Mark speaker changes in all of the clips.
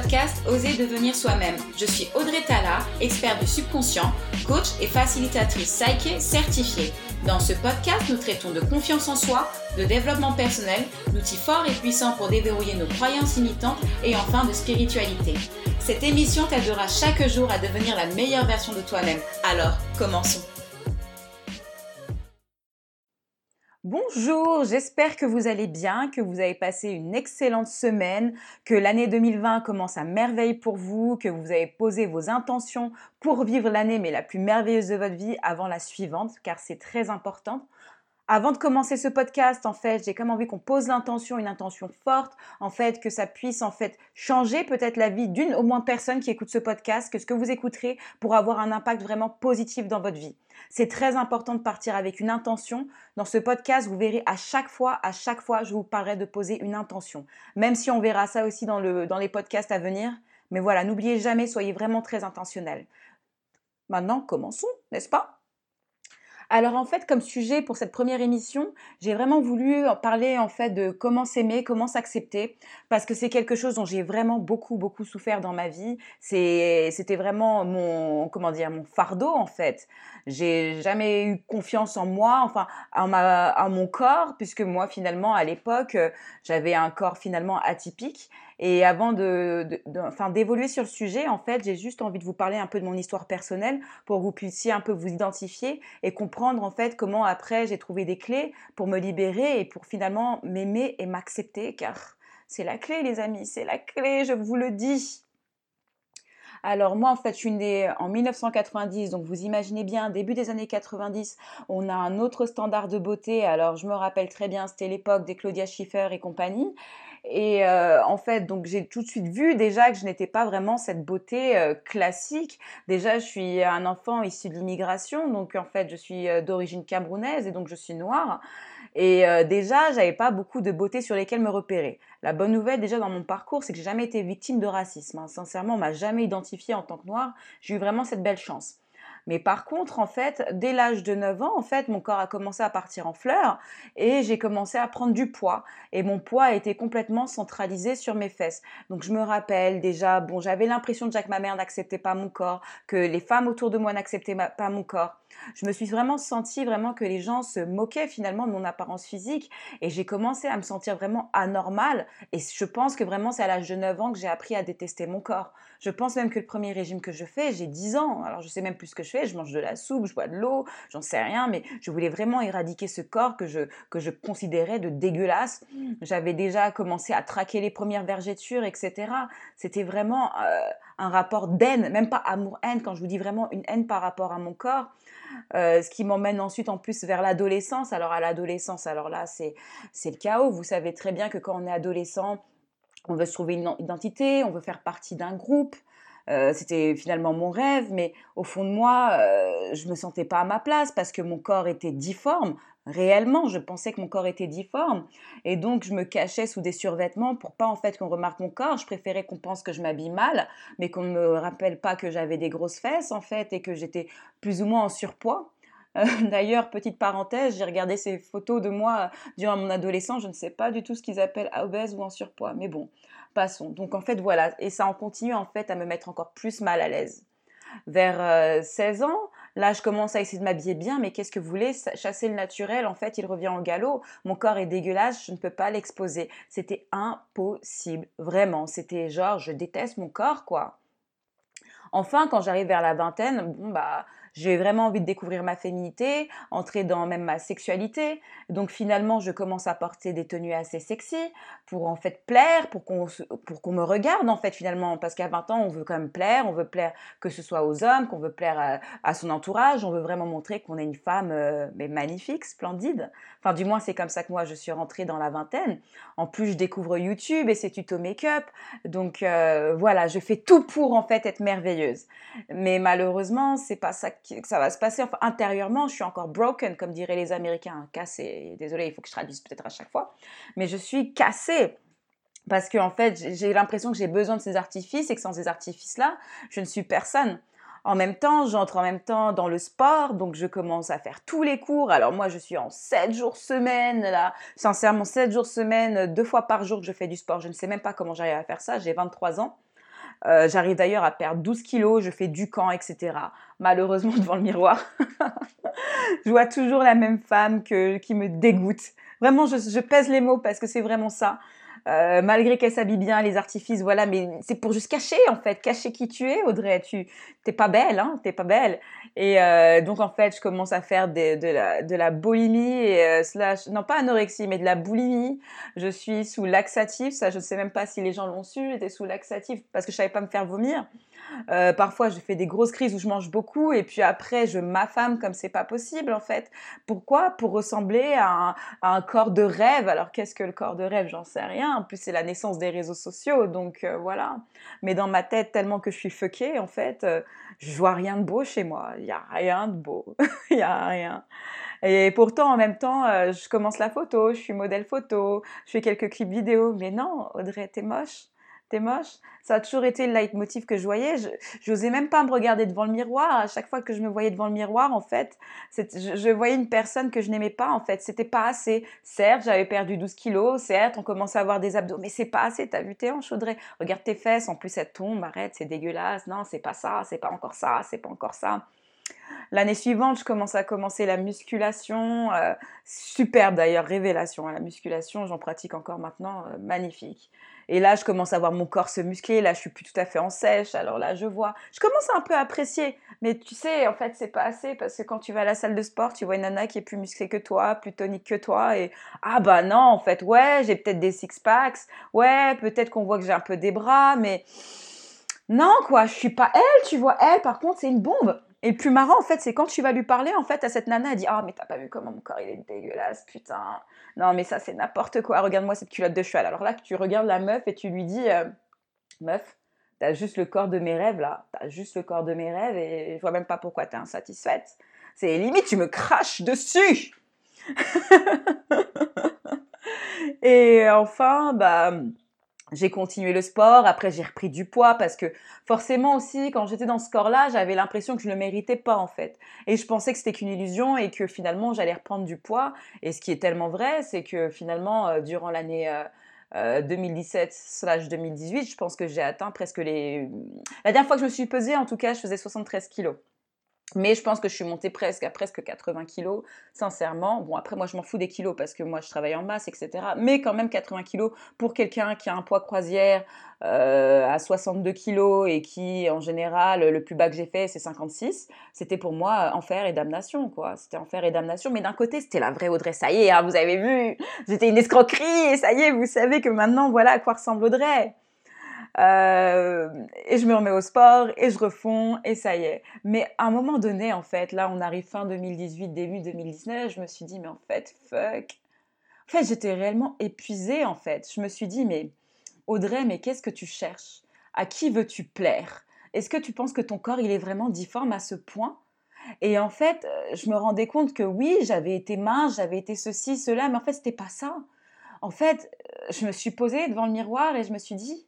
Speaker 1: podcast Oser devenir soi-même. Je suis Audrey Tala, experte du subconscient, coach et facilitatrice Psyche certifiée. Dans ce podcast, nous traitons de confiance en soi, de développement personnel, d'outils forts et puissants pour déverrouiller nos croyances limitantes et enfin de spiritualité. Cette émission t'aidera chaque jour à devenir la meilleure version de toi-même. Alors, commençons. Bonjour, j'espère que vous allez bien, que vous avez passé une excellente semaine, que l'année 2020 commence à merveille pour vous, que vous avez posé vos intentions pour vivre l'année mais la plus merveilleuse de votre vie avant la suivante, car c'est très important. Avant de commencer ce podcast, en fait, j'ai comme envie qu'on pose l'intention, une intention forte, en fait, que ça puisse en fait changer peut-être la vie d'une au moins personne qui écoute ce podcast, que ce que vous écouterez pour avoir un impact vraiment positif dans votre vie. C'est très important de partir avec une intention. Dans ce podcast, vous verrez à chaque fois, à chaque fois, je vous parlerai de poser une intention. Même si on verra ça aussi dans, le, dans les podcasts à venir. Mais voilà, n'oubliez jamais, soyez vraiment très intentionnel. Maintenant, commençons, n'est-ce pas? Alors en fait, comme sujet pour cette première émission, j'ai vraiment voulu parler en fait de comment s'aimer, comment s'accepter, parce que c'est quelque chose dont j'ai vraiment beaucoup beaucoup souffert dans ma vie. c'était vraiment mon comment dire mon fardeau en fait. J'ai jamais eu confiance en moi, enfin en, ma, en mon corps, puisque moi finalement à l'époque j'avais un corps finalement atypique et avant de, d'évoluer sur le sujet, en fait, j'ai juste envie de vous parler un peu de mon histoire personnelle pour que vous puissiez un peu vous identifier et comprendre en fait comment après j'ai trouvé des clés pour me libérer et pour finalement m'aimer et m'accepter, car c'est la clé, les amis, c'est la clé, je vous le dis. Alors moi en fait je suis née en 1990, donc vous imaginez bien, début des années 90, on a un autre standard de beauté. Alors je me rappelle très bien, c'était l'époque des Claudia Schiffer et compagnie. Et euh, en fait, donc j'ai tout de suite vu déjà que je n'étais pas vraiment cette beauté euh, classique. Déjà, je suis un enfant issu de l'immigration, donc en fait, je suis euh, d'origine camerounaise et donc je suis noire. Et déjà, j'avais pas beaucoup de beauté sur lesquelles me repérer. La bonne nouvelle déjà dans mon parcours, c'est que j'ai jamais été victime de racisme. Hein. Sincèrement, on m'a jamais identifiée en tant que noire. J'ai eu vraiment cette belle chance. Mais par contre, en fait, dès l'âge de 9 ans, en fait, mon corps a commencé à partir en fleurs et j'ai commencé à prendre du poids. Et mon poids a été complètement centralisé sur mes fesses. Donc je me rappelle déjà, bon, j'avais l'impression déjà que ma mère n'acceptait pas mon corps, que les femmes autour de moi n'acceptaient pas mon corps. Je me suis vraiment sentie vraiment que les gens se moquaient finalement de mon apparence physique et j'ai commencé à me sentir vraiment anormale. Et je pense que vraiment c'est à l'âge de 9 ans que j'ai appris à détester mon corps. Je pense même que le premier régime que je fais, j'ai 10 ans. Alors je sais même plus ce que je fais. Je mange de la soupe, je bois de l'eau, j'en sais rien. Mais je voulais vraiment éradiquer ce corps que je, que je considérais de dégueulasse. J'avais déjà commencé à traquer les premières vergetures, etc. C'était vraiment euh, un rapport d'haine, même pas amour-haine, quand je vous dis vraiment une haine par rapport à mon corps. Euh, ce qui m'emmène ensuite en plus vers l'adolescence. Alors à l'adolescence, alors là, c'est le chaos. Vous savez très bien que quand on est adolescent, on veut se trouver une identité, on veut faire partie d'un groupe. Euh, c'était finalement mon rêve, mais au fond de moi, euh, je me sentais pas à ma place parce que mon corps était difforme. Réellement, je pensais que mon corps était difforme et donc je me cachais sous des survêtements pour pas en fait qu'on remarque mon corps. Je préférais qu'on pense que je m'habille mal, mais qu'on ne me rappelle pas que j'avais des grosses fesses en fait et que j'étais plus ou moins en surpoids. Euh, d'ailleurs, petite parenthèse, j'ai regardé ces photos de moi durant mon adolescence. Je ne sais pas du tout ce qu'ils appellent obèse ou en surpoids, mais bon, passons. Donc en fait voilà, et ça en continue en fait à me mettre encore plus mal à l'aise. Vers 16 euh, ans, Là, je commence à essayer de m'habiller bien, mais qu'est-ce que vous voulez? Chasser le naturel, en fait, il revient en galop. Mon corps est dégueulasse, je ne peux pas l'exposer. C'était impossible, vraiment. C'était genre, je déteste mon corps, quoi. Enfin, quand j'arrive vers la vingtaine, bon, bah, j'ai vraiment envie de découvrir ma féminité, entrer dans même ma sexualité. Donc finalement, je commence à porter des tenues assez sexy pour en fait plaire, pour qu'on me regarde en fait finalement parce qu'à 20 ans, on veut quand même plaire, on veut plaire que ce soit aux hommes, qu'on veut plaire à, son entourage, on veut vraiment montrer qu'on est une femme euh, mais magnifique, splendide. Enfin du moins, c'est comme ça que moi je suis rentrée dans la vingtaine. En plus, je découvre YouTube et ses tutos make-up. Donc euh, voilà, je fais tout pour en fait être merveilleuse. Mais malheureusement, c'est pas ça ça va se passer. Enfin, intérieurement, je suis encore broken, comme diraient les Américains, cassé. Désolée, il faut que je traduise peut-être à chaque fois. Mais je suis cassée. Parce que, en fait, j'ai l'impression que j'ai besoin de ces artifices et que sans ces artifices-là, je ne suis personne. En même temps, j'entre en même temps dans le sport, donc je commence à faire tous les cours. Alors moi, je suis en 7 jours semaine, là. Sincèrement, 7 jours semaine, deux fois par jour que je fais du sport. Je ne sais même pas comment j'arrive à faire ça. J'ai 23 ans. Euh, j'arrive d'ailleurs à perdre 12 kilos, je fais du camp, etc. Malheureusement, devant le miroir, je vois toujours la même femme qui me dégoûte. Vraiment, je pèse les mots parce que c'est vraiment ça. Euh, malgré qu'elle s'habille bien, les artifices, voilà, mais c'est pour juste cacher en fait, cacher qui tu es, Audrey. Tu t'es pas belle, hein, t'es pas belle. Et euh, donc en fait, je commence à faire de, la, de la boulimie et euh, slash, non pas anorexie, mais de la boulimie. Je suis sous laxatif, ça je ne sais même pas si les gens l'ont su. J'étais sous laxatif parce que je savais pas me faire vomir. Euh, parfois, je fais des grosses crises où je mange beaucoup et puis après, je m'affame comme c'est pas possible en fait. Pourquoi? Pour ressembler à un, corps de rêve. Alors, qu'est-ce que le corps de rêve? J'en sais rien. En plus, c'est la naissance des réseaux sociaux, donc euh, voilà. Mais dans ma tête, tellement que je suis fuckée, en fait, euh, je vois rien de beau chez moi. Il y a rien de beau. Il y a rien. Et pourtant, en même temps, je commence la photo, je suis modèle photo, je fais quelques clips vidéo. Mais non, Audrey, t'es moche t'es moche. Ça a toujours été le leitmotiv que je voyais. Je n'osais même pas me regarder devant le miroir. À chaque fois que je me voyais devant le miroir, en fait, je, voyais une personne que je n'aimais pas, en fait. C'était pas assez. Certes, j'avais perdu 12 kilos. Certes, on commençait à avoir des abdos. Mais c'est pas assez. T'as vu tes hanches, Audrey Regarde tes fesses. En plus, elles tombent. Arrête, c'est dégueulasse. Non, c'est pas ça. C'est pas encore ça. C'est pas encore ça. L'année suivante, je commence à commencer la musculation. Euh, superbe d'ailleurs, révélation. Hein, la musculation, j'en pratique encore maintenant. Euh, magnifique. Et là, je commence à voir mon corps se muscler. Là, je suis plus tout à fait en sèche. Alors là, je vois. Je commence un peu à apprécier. Mais tu sais, en fait, c'est pas assez parce que quand tu vas à la salle de sport, tu vois une nana qui est plus musclée que toi, plus tonique que toi. Et ah bah non, en fait, ouais, j'ai peut-être des six packs. Ouais, peut-être qu'on voit que j'ai un peu des bras, mais non, quoi, je suis pas elle, tu vois. Elle, par contre, c'est une bombe. Et le plus marrant, en fait, c'est quand tu vas lui parler, en fait, à cette nana, elle dit Ah, mais t'as pas vu comment mon corps il est dégueulasse, putain. Non, mais ça, c'est n'importe quoi. Regarde-moi cette culotte de cheval. Alors là, tu regardes la meuf et tu lui dis euh, Meuf, t'as juste le corps de mes rêves, là. T'as juste le corps de mes rêves et je vois même pas pourquoi t'es insatisfaite. C'est limite, tu me craches dessus Et enfin, bah j'ai continué le sport, après j'ai repris du poids parce que forcément aussi quand j'étais dans ce corps-là, j'avais l'impression que je ne le méritais pas en fait. Et je pensais que c'était qu'une illusion et que finalement j'allais reprendre du poids. Et ce qui est tellement vrai, c'est que finalement euh, durant l'année 2017/2018, euh, euh, je pense que j'ai atteint presque les... La dernière fois que je me suis pesée, en tout cas, je faisais 73 kilos. Mais je pense que je suis montée presque à presque 80 kilos, sincèrement. Bon, après, moi, je m'en fous des kilos parce que moi, je travaille en masse, etc. Mais quand même, 80 kilos pour quelqu'un qui a un poids croisière euh, à 62 kilos et qui, en général, le plus bas que j'ai fait, c'est 56. C'était pour moi enfer et damnation, quoi. C'était enfer et damnation. Mais d'un côté, c'était la vraie Audrey. Ça y est, hein, vous avez vu, j'étais une escroquerie et ça y est, vous savez que maintenant, voilà à quoi ressemble Audrey. Euh, et je me remets au sport et je refonds et ça y est. Mais à un moment donné, en fait, là, on arrive fin 2018, début 2019, je me suis dit, mais en fait, fuck. En fait, j'étais réellement épuisée, en fait. Je me suis dit, mais Audrey, mais qu'est-ce que tu cherches? À qui veux-tu plaire? Est-ce que tu penses que ton corps, il est vraiment difforme à ce point? Et en fait, euh, je me rendais compte que oui, j'avais été mince, j'avais été ceci, cela, mais en fait, c'était pas ça. En fait, euh, je me suis posée devant le miroir et je me suis dit,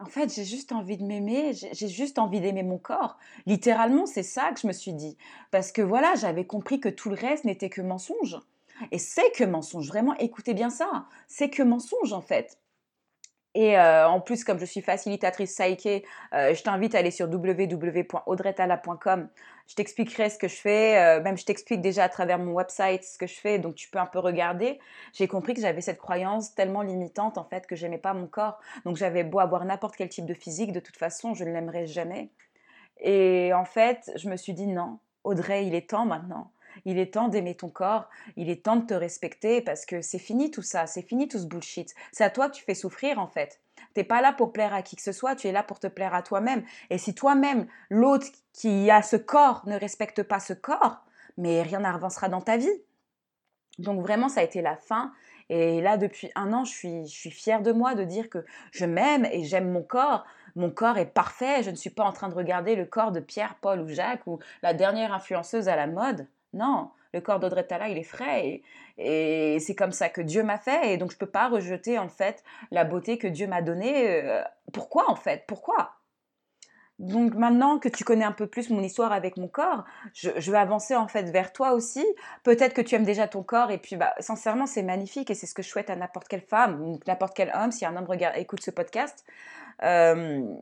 Speaker 1: en fait, j'ai juste envie de m'aimer, j'ai juste envie d'aimer mon corps. Littéralement, c'est ça que je me suis dit. Parce que voilà, j'avais compris que tout le reste n'était que mensonge. Et c'est que mensonge, vraiment, écoutez bien ça. C'est que mensonge, en fait. Et euh, en plus, comme je suis facilitatrice Saike, euh, je t'invite à aller sur www.audretala.com. Je t'expliquerai ce que je fais, euh, même je t'explique déjà à travers mon website ce que je fais, donc tu peux un peu regarder. J'ai compris que j'avais cette croyance tellement limitante en fait que j'aimais pas mon corps. Donc j'avais beau avoir n'importe quel type de physique, de toute façon, je ne l'aimerais jamais. Et en fait, je me suis dit non, Audrey, il est temps maintenant. Il est temps d'aimer ton corps, il est temps de te respecter parce que c'est fini tout ça, c'est fini tout ce bullshit. C'est à toi que tu fais souffrir en fait. T'es pas là pour plaire à qui que ce soit, tu es là pour te plaire à toi-même. Et si toi-même, l'autre qui a ce corps ne respecte pas ce corps, mais rien n'avancera dans ta vie. Donc vraiment, ça a été la fin. Et là, depuis un an, je suis, je suis fière de moi de dire que je m'aime et j'aime mon corps. Mon corps est parfait. Je ne suis pas en train de regarder le corps de Pierre, Paul ou Jacques ou la dernière influenceuse à la mode. Non, le corps d'Audrey Tala, il est frais et, c'est comme ça que Dieu m'a fait et donc je ne peux pas rejeter en fait la beauté que Dieu m'a donnée. Euh, pourquoi en fait Pourquoi? Donc maintenant que tu connais un peu plus mon histoire avec mon corps, je, vais avancer en fait vers toi aussi. Peut-être que tu aimes déjà ton corps et puis bah, sincèrement c'est magnifique et c'est ce que je souhaite à n'importe quelle femme ou n'importe quel homme si un homme regarde, écoute ce podcast. Euh,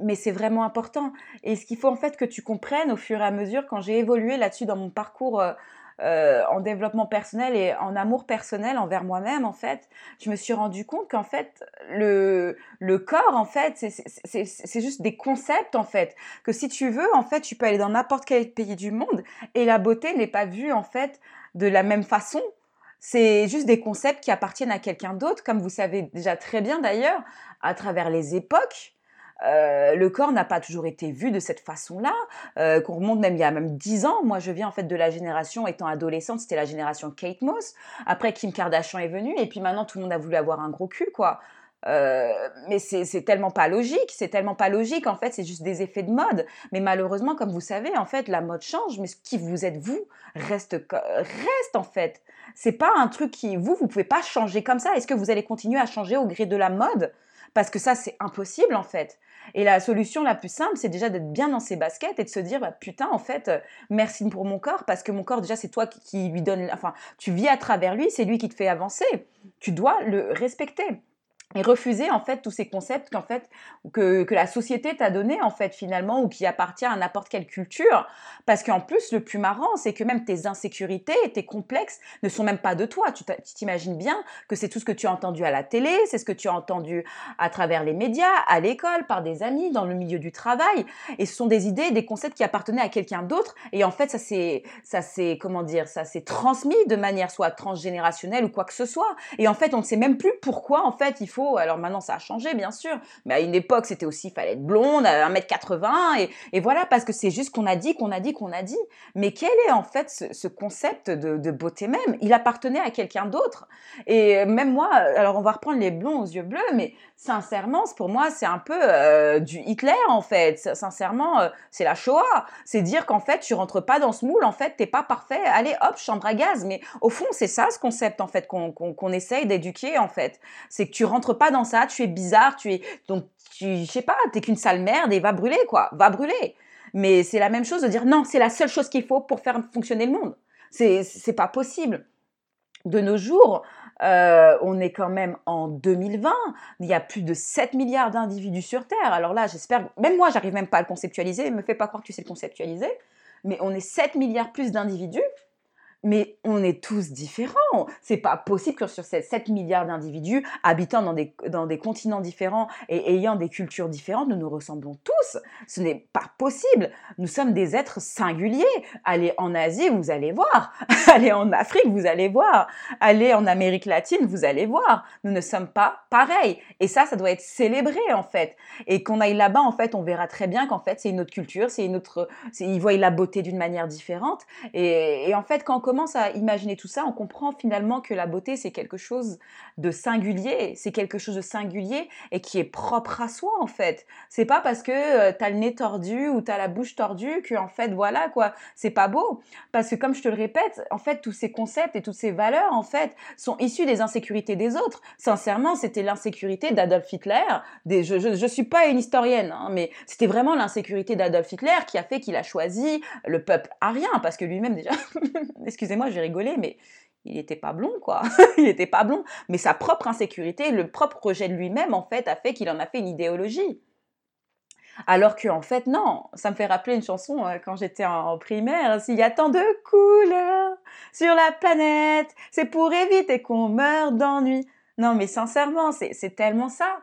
Speaker 1: mais c'est vraiment important. Et ce qu'il faut en fait que tu comprennes au fur et à mesure quand j'ai évolué là-dessus dans mon parcours euh, euh, en développement personnel et en amour personnel envers moi-même, en fait, je me suis rendu compte qu'en fait, le, le corps, en fait, c'est juste des concepts, en fait. Que si tu veux, en fait, tu peux aller dans n'importe quel pays du monde et la beauté n'est pas vue, en fait, de la même façon. C'est juste des concepts qui appartiennent à quelqu'un d'autre, comme vous savez déjà très bien d'ailleurs, à travers les époques. Euh, le corps n'a pas toujours été vu de cette façon-là, euh, qu'on remonte même il y a même dix ans. Moi, je viens en fait de la génération, étant adolescente, c'était la génération Kate Moss. Après, Kim Kardashian est venue, et puis maintenant, tout le monde a voulu avoir un gros cul, quoi. Euh, mais c'est tellement pas logique, c'est tellement pas logique, en fait, c'est juste des effets de mode. Mais malheureusement, comme vous savez, en fait, la mode change, mais ce qui vous êtes vous reste, reste en fait. C'est pas un truc qui, vous, vous pouvez pas changer comme ça. Est-ce que vous allez continuer à changer au gré de la mode? Parce que ça, c'est impossible, en fait. Et la solution la plus simple, c'est déjà d'être bien dans ses baskets et de se dire, bah, putain, en fait, euh, merci pour mon corps, parce que mon corps, déjà, c'est toi qui lui donne, enfin, tu vis à travers lui, c'est lui qui te fait avancer. Tu dois le respecter et refuser en fait tous ces concepts qu'en fait que, que la société t'a donné en fait finalement ou qui appartient à n'importe quelle culture. Parce qu'en plus le plus marrant c'est que même tes insécurités tes complexes ne sont même pas de toi. Tu t'imagines bien que c'est tout ce que tu as entendu à la télé c'est ce que tu as entendu à travers les médias à l'école par des amis dans le milieu du travail. Et ce sont des idées des concepts qui appartenaient à quelqu'un d'autre. Et en fait ça c'est ça c'est comment dire ça s'est transmis de manière soit transgénérationnelle ou quoi que ce soit. Et en fait on ne sait même plus pourquoi en fait il faut alors maintenant, ça a changé, bien sûr. Mais à une époque, c'était aussi, il fallait être blonde, 1m80. Et, et voilà, parce que c'est juste qu'on a dit, qu'on a dit, qu'on a dit. Mais quel est en fait ce, concept de, beauté même? Il appartenait à quelqu'un d'autre. Et même moi, alors on va reprendre les blonds aux yeux bleus, mais sincèrement, pour moi, c'est un peu euh, du Hitler, en fait. Sincèrement, euh, c'est la Shoah. C'est dire qu'en fait, tu rentres pas dans ce moule, en fait, t'es pas parfait. Allez, hop, chambre à gaz. Mais au fond, c'est ça ce concept, en fait, qu'on essaye d'éduquer, en fait. C'est que tu rentres pas dans ça, tu es bizarre, tu es donc tu sais pas, t'es qu'une sale merde et va brûler quoi, va brûler. Mais c'est la même chose de dire non, c'est la seule chose qu'il faut pour faire fonctionner le monde. C'est c'est pas possible. De nos jours, euh, on est quand même en 2020. Il y a plus de 7 milliards d'individus sur Terre. Alors là, j'espère, même moi, j'arrive même pas à le conceptualiser. Me fais pas croire que tu sais le conceptualiser. Mais on est 7 milliards plus d'individus mais on est tous différents. C'est pas possible que sur ces 7 milliards d'individus habitant dans des, continents différents et ayant des cultures différentes, nous nous ressemblons tous. Ce n'est pas possible. Nous sommes des êtres singuliers. Allez en Asie, vous allez voir. Allez en Afrique, vous allez voir. Allez en Amérique latine, vous allez voir. Nous ne sommes pas pareils. Et ça, ça doit être célébré en fait. Et qu'on aille là-bas, en fait, on verra très bien qu'en fait, c'est une autre culture, c'est une autre. Ils voient la beauté d'une manière différente. Et, en fait, quand commence à imaginer tout ça, on comprend finalement que la beauté, c'est quelque chose de singulier, c'est quelque chose de singulier et qui est propre à soi, en fait. C'est pas parce que euh, tu as le nez tordu ou tu as la bouche tordue que, en fait, voilà, quoi, c'est pas beau. Parce que, comme je te le répète, en fait, tous ces concepts et toutes ces valeurs, en fait, sont issus des insécurités des autres. Sincèrement, c'était l'insécurité d'Adolf Hitler. Je, je, suis pas une historienne, hein, mais c'était vraiment l'insécurité d'Adolf Hitler qui a fait qu'il a choisi le peuple arien, parce que lui-même, déjà, excusez-moi, j'ai rigolé, mais il n'était pas blond, quoi. il n'était pas blond. Mais sa propre insécurité, le propre rejet de lui-même, en fait, a fait qu'il en a fait une idéologie. Alors que, en fait, non. Ça me fait rappeler une chanson euh, quand j'étais en, primaire. S'il y a tant de couleurs sur la planète, c'est pour éviter qu'on meure d'ennui. Non, mais sincèrement, c'est tellement ça.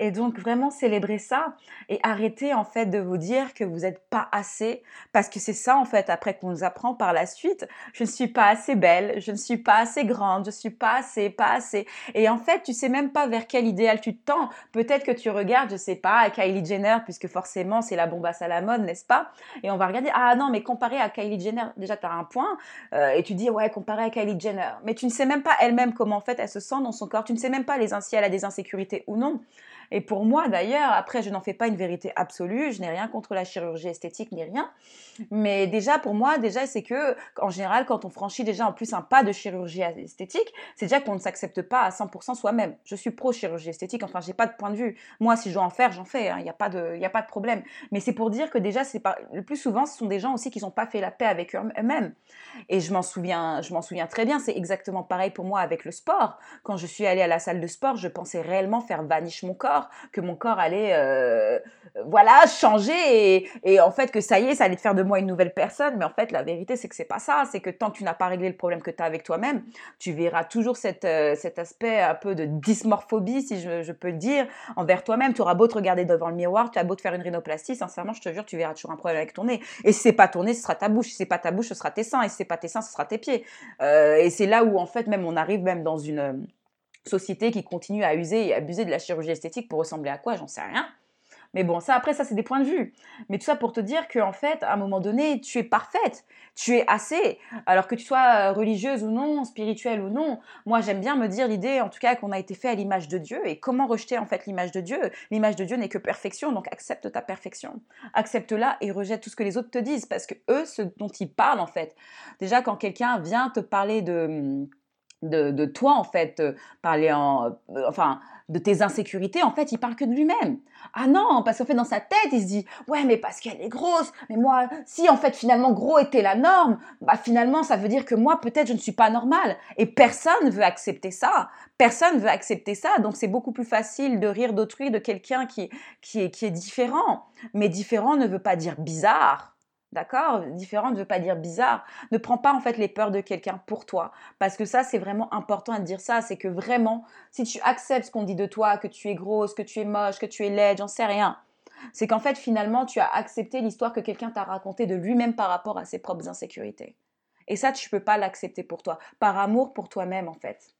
Speaker 1: Et donc vraiment célébrer ça et arrêter en fait de vous dire que vous n'êtes pas assez parce que c'est ça en fait après qu'on nous apprend par la suite. Je ne suis pas assez belle, je ne suis pas assez grande, je suis pas assez, pas assez. Et en fait, tu sais même pas vers quel idéal tu te tends. Peut-être que tu regardes, je sais pas, Kylie Jenner puisque forcément c'est la bombasse à la mode, n'est-ce pas? Et on va regarder, ah non, mais comparé à Kylie Jenner, déjà tu as un point euh, et tu dis ouais, comparé à Kylie Jenner. Mais tu ne sais même pas elle-même comment en fait elle se sent dans son corps, tu ne sais même pas les si elle a des insécurités ou non. Et pour moi, d'ailleurs, après, je n'en fais pas une vérité absolue. Je n'ai rien contre la chirurgie esthétique ni rien. Mais déjà, pour moi, déjà, c'est que, en général, quand on franchit déjà en plus un pas de chirurgie esthétique, c'est déjà qu'on ne s'accepte pas à 100% soi-même. Je suis pro chirurgie esthétique. Enfin, j'ai pas de point de vue. Moi, si je dois en faire, j'en fais. Hein. Il n'y a pas de, a pas de problème. Mais c'est pour dire que déjà, c'est pas, le plus souvent, ce sont des gens aussi qui n'ont pas fait la paix avec eux-mêmes. Et je m'en souviens, je m'en souviens très bien. C'est exactement pareil pour moi avec le sport. Quand je suis allée à la salle de sport, je pensais réellement faire vanish mon corps, que mon corps allait, euh, voilà, changer et, en fait que ça y est, ça allait te faire de moi une nouvelle personne. Mais en fait, la vérité, c'est que c'est pas ça. C'est que tant que tu n'as pas réglé le problème que tu as avec toi-même, tu verras toujours euh, cet aspect un peu de dysmorphobie, si je, peux le dire, envers toi-même. Tu auras beau te regarder devant le miroir, tu as beau te faire une rhinoplastie, sincèrement, je te jure, tu verras toujours un problème avec ton nez. Et si c'est pas ton nez, ce sera ta bouche. Si c'est pas ta bouche, ce sera tes seins. Et si c'est pas tes seins, ce sera tes pieds. Euh, et c'est là où en fait même on arrive même dans une société qui continue à user et abuser de la chirurgie esthétique pour ressembler à quoi, j'en sais rien. Mais bon, ça après, ça c'est des points de vue. Mais tout ça pour te dire qu'en fait, à un moment donné, tu es parfaite, tu es assez. Alors que tu sois euh, religieuse ou non, spirituelle ou non, moi j'aime bien me dire l'idée, en tout cas, qu'on a été fait à l'image de Dieu. Et comment rejeter en fait l'image de Dieu L'image de Dieu n'est que perfection, donc accepte ta perfection. Accepte-la et rejette tout ce que les autres te disent, parce que eux, ce dont ils parlent en fait. Déjà, quand quelqu'un vient te parler de hum, de, toi, en fait, euh, parler en, euh, enfin, de tes insécurités, en fait, il parle que de lui-même. Ah non, parce qu'en fait, dans sa tête, il se dit, ouais, mais parce qu'elle est grosse, mais moi, si en fait, finalement, gros était la norme, bah finalement, ça veut dire que moi, peut-être, je ne suis pas normale. Et personne ne veut accepter ça. Personne ne veut accepter ça. Donc, c'est beaucoup plus facile de rire d'autrui, de quelqu'un qui, qui, est, qui est différent. Mais différent ne veut pas dire bizarre. D'accord? Différent ne veut pas dire bizarre. Ne prends pas en fait les peurs de quelqu'un pour toi. Parce que ça, c'est vraiment important de dire ça. C'est que vraiment, si tu acceptes ce qu'on dit de toi, que tu es grosse, que tu es moche, que tu es laide, j'en sais rien. C'est qu'en fait, finalement, tu as accepté l'histoire que quelqu'un t'a racontée de lui-même par rapport à ses propres insécurités. Et ça, tu ne peux pas l'accepter pour toi. Par amour pour toi-même, en fait.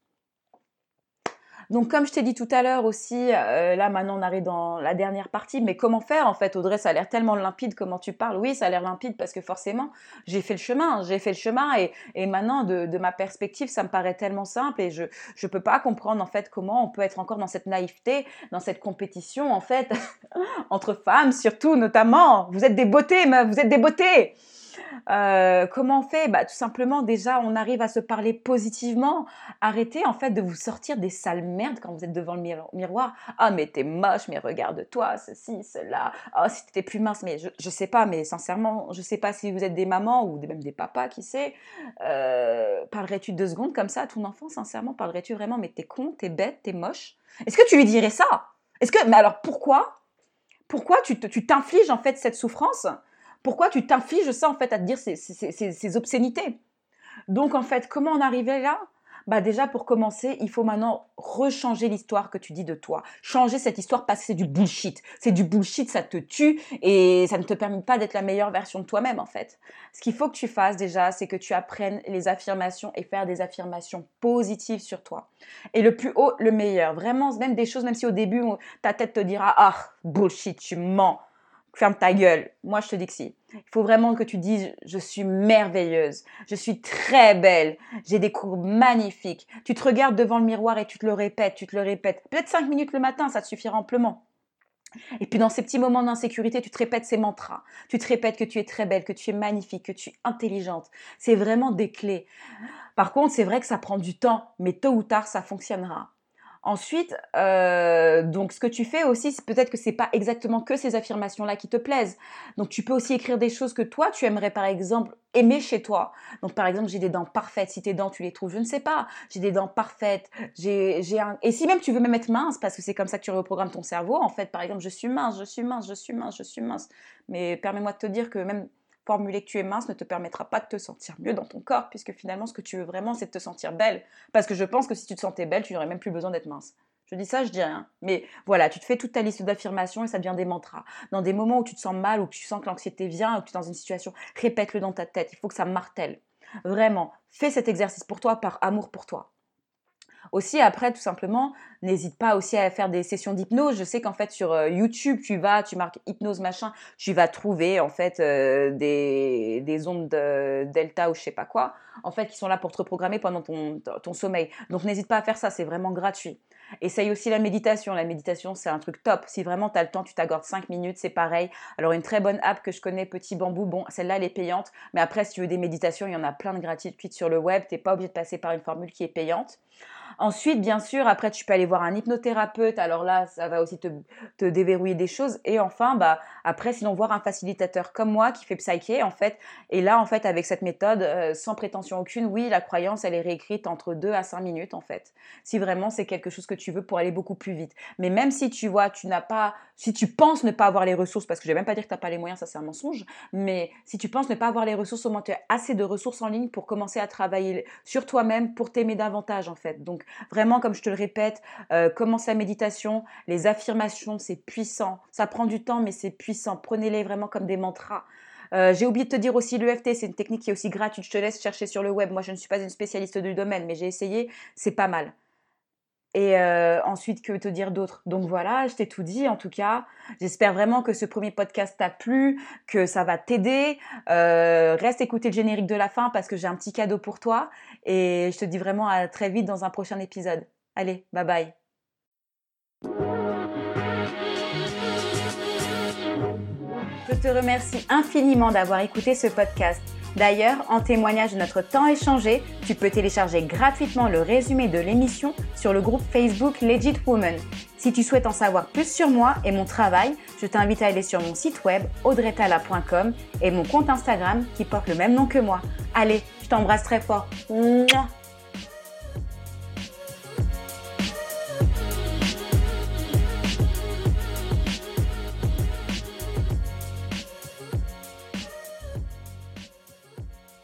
Speaker 1: Donc, comme je t'ai dit tout à l'heure aussi, euh, là maintenant on arrive dans la dernière partie, mais comment faire en fait? Audrey, ça a l'air tellement limpide comment tu parles? Oui, ça a l'air limpide parce que forcément, j'ai fait le chemin, j'ai fait le chemin et, et maintenant de, de, ma perspective, ça me paraît tellement simple et je ne peux pas comprendre en fait comment on peut être encore dans cette naïveté, dans cette compétition en fait, entre femmes surtout notamment. Vous êtes des beautés, meuf, vous êtes des beautés euh, comment on fait? Bah, Tout simplement, déjà, on arrive à se parler positivement. Arrêtez en fait de vous sortir des sales merdes quand vous êtes devant le miroir. Ah, mais t'es moche, mais regarde-toi, ceci, cela. Ah, si t'étais plus mince, mais je, je sais pas, mais sincèrement, je sais pas si vous êtes des mamans ou même des papas, qui sait. Euh, parlerais-tu deux secondes comme ça à ton enfant, sincèrement Parlerais-tu vraiment, mais t'es con, t'es bête, t'es moche Est-ce que tu lui dirais ça? Est-ce que, mais alors pourquoi? Pourquoi tu t'infliges en fait cette souffrance? Pourquoi tu t'infliges ça en fait à te dire ces, obscénités? Donc en fait, comment en arriver là? Bah déjà pour commencer, il faut maintenant rechanger l'histoire que tu dis de toi. Changer cette histoire parce que c'est du bullshit. C'est du bullshit, ça te tue et ça ne te permet pas d'être la meilleure version de toi-même en fait. Ce qu'il faut que tu fasses déjà, c'est que tu apprennes les affirmations et faire des affirmations positives sur toi. Et le plus haut, le meilleur. Vraiment, même des choses, même si au début ta tête te dira ah bullshit, tu mens ferme ta gueule. Moi, je te dis que si. Il faut vraiment que tu dises, je suis merveilleuse, je suis très belle, j'ai des courbes magnifiques. Tu te regardes devant le miroir et tu te le répètes, tu te le répètes. Peut-être cinq minutes le matin, ça te suffira amplement. Et puis dans ces petits moments d'insécurité, tu te répètes ces mantras. Tu te répètes que tu es très belle, que tu es magnifique, que tu es intelligente. C'est vraiment des clés. Par contre, c'est vrai que ça prend du temps, mais tôt ou tard, ça fonctionnera. Ensuite, euh, donc ce que tu fais aussi, c'est peut-être que c'est pas exactement que ces affirmations-là qui te plaisent. Donc tu peux aussi écrire des choses que toi tu aimerais par exemple aimer chez toi. Donc par exemple, j'ai des dents parfaites. Si tes dents tu les trouves, je ne sais pas. J'ai des dents parfaites. J'ai, j'ai un... Et si même tu veux même être mince, parce que c'est comme ça que tu reprogrammes ton cerveau. En fait, par exemple, je suis mince, je suis mince, je suis mince, je suis mince. Mais permets-moi de te dire que même formuler que tu es mince ne te permettra pas de te sentir mieux dans ton corps, puisque finalement, ce que tu veux vraiment, c'est de te sentir belle. Parce que je pense que si tu te sentais belle, tu n'aurais même plus besoin d'être mince. Je dis ça, je dis rien. Mais voilà, tu te fais toute ta liste d'affirmations et ça devient des mantras. Dans des moments où tu te sens mal, où tu sens que l'anxiété vient, où tu es dans une situation, répète-le dans ta tête. Il faut que ça martèle. Vraiment, fais cet exercice pour toi par amour pour toi. Aussi, après, tout simplement, n'hésite pas aussi à faire des sessions d'hypnose. Je sais qu'en fait, sur euh, YouTube, tu vas, tu marques hypnose machin, tu vas trouver en fait euh, des, des, ondes de delta ou je sais pas quoi, en fait, qui sont là pour te reprogrammer pendant ton, ton sommeil. Donc, n'hésite pas à faire ça, c'est vraiment gratuit. Essaye aussi la méditation. La méditation, c'est un truc top. Si vraiment tu as le temps, tu t'accordes 5 minutes, c'est pareil. Alors, une très bonne app que je connais, Petit Bambou, bon, celle-là, elle est payante. Mais après, si tu veux des méditations, il y en a plein de gratuites sur le web. Tu n'es pas obligé de passer par une formule qui est payante. Ensuite, bien sûr, après, tu peux aller voir un hypnothérapeute. Alors là, ça va aussi te, déverrouiller des choses. Et enfin, bah, après, sinon, voir un facilitateur comme moi qui fait psyché, en fait. Et là, en fait, avec cette méthode, euh, sans prétention aucune, oui, la croyance, elle est réécrite entre 2 à 5 minutes, en fait. Si vraiment c'est quelque chose que tu veux pour aller beaucoup plus vite. Mais même si tu vois, tu n'as pas, si tu penses ne pas avoir les ressources, parce que je vais même pas dire que tu n'as pas les moyens, ça c'est un mensonge, mais si tu penses ne pas avoir les ressources, au moins tu as assez de ressources en ligne pour commencer à travailler sur toi-même, pour t'aimer davantage, en fait. Donc, Vraiment, comme je te le répète, euh, commence la méditation, les affirmations, c'est puissant. Ça prend du temps, mais c'est puissant. Prenez-les vraiment comme des mantras. Euh, j'ai oublié de te dire aussi l'EFT, c'est une technique qui est aussi gratuite. Je te laisse chercher sur le web. Moi, je ne suis pas une spécialiste du domaine, mais j'ai essayé. C'est pas mal. Et euh, ensuite, que te dire d'autre? Donc voilà, je t'ai tout dit en tout cas. J'espère vraiment que ce premier podcast t'a plu, que ça va t'aider. Euh, reste écouter le générique de la fin parce que j'ai un petit cadeau pour toi. Et je te dis vraiment à très vite dans un prochain épisode. Allez, bye bye. Je te remercie infiniment d'avoir écouté ce podcast. D'ailleurs, en témoignage de notre temps échangé, tu peux télécharger gratuitement le résumé de l'émission sur le groupe Facebook Legit Woman. Si tu souhaites en savoir plus sur moi et mon travail, je t'invite à aller sur mon site web audretala.com et mon compte Instagram qui porte le même nom que moi. Allez, je t'embrasse très fort.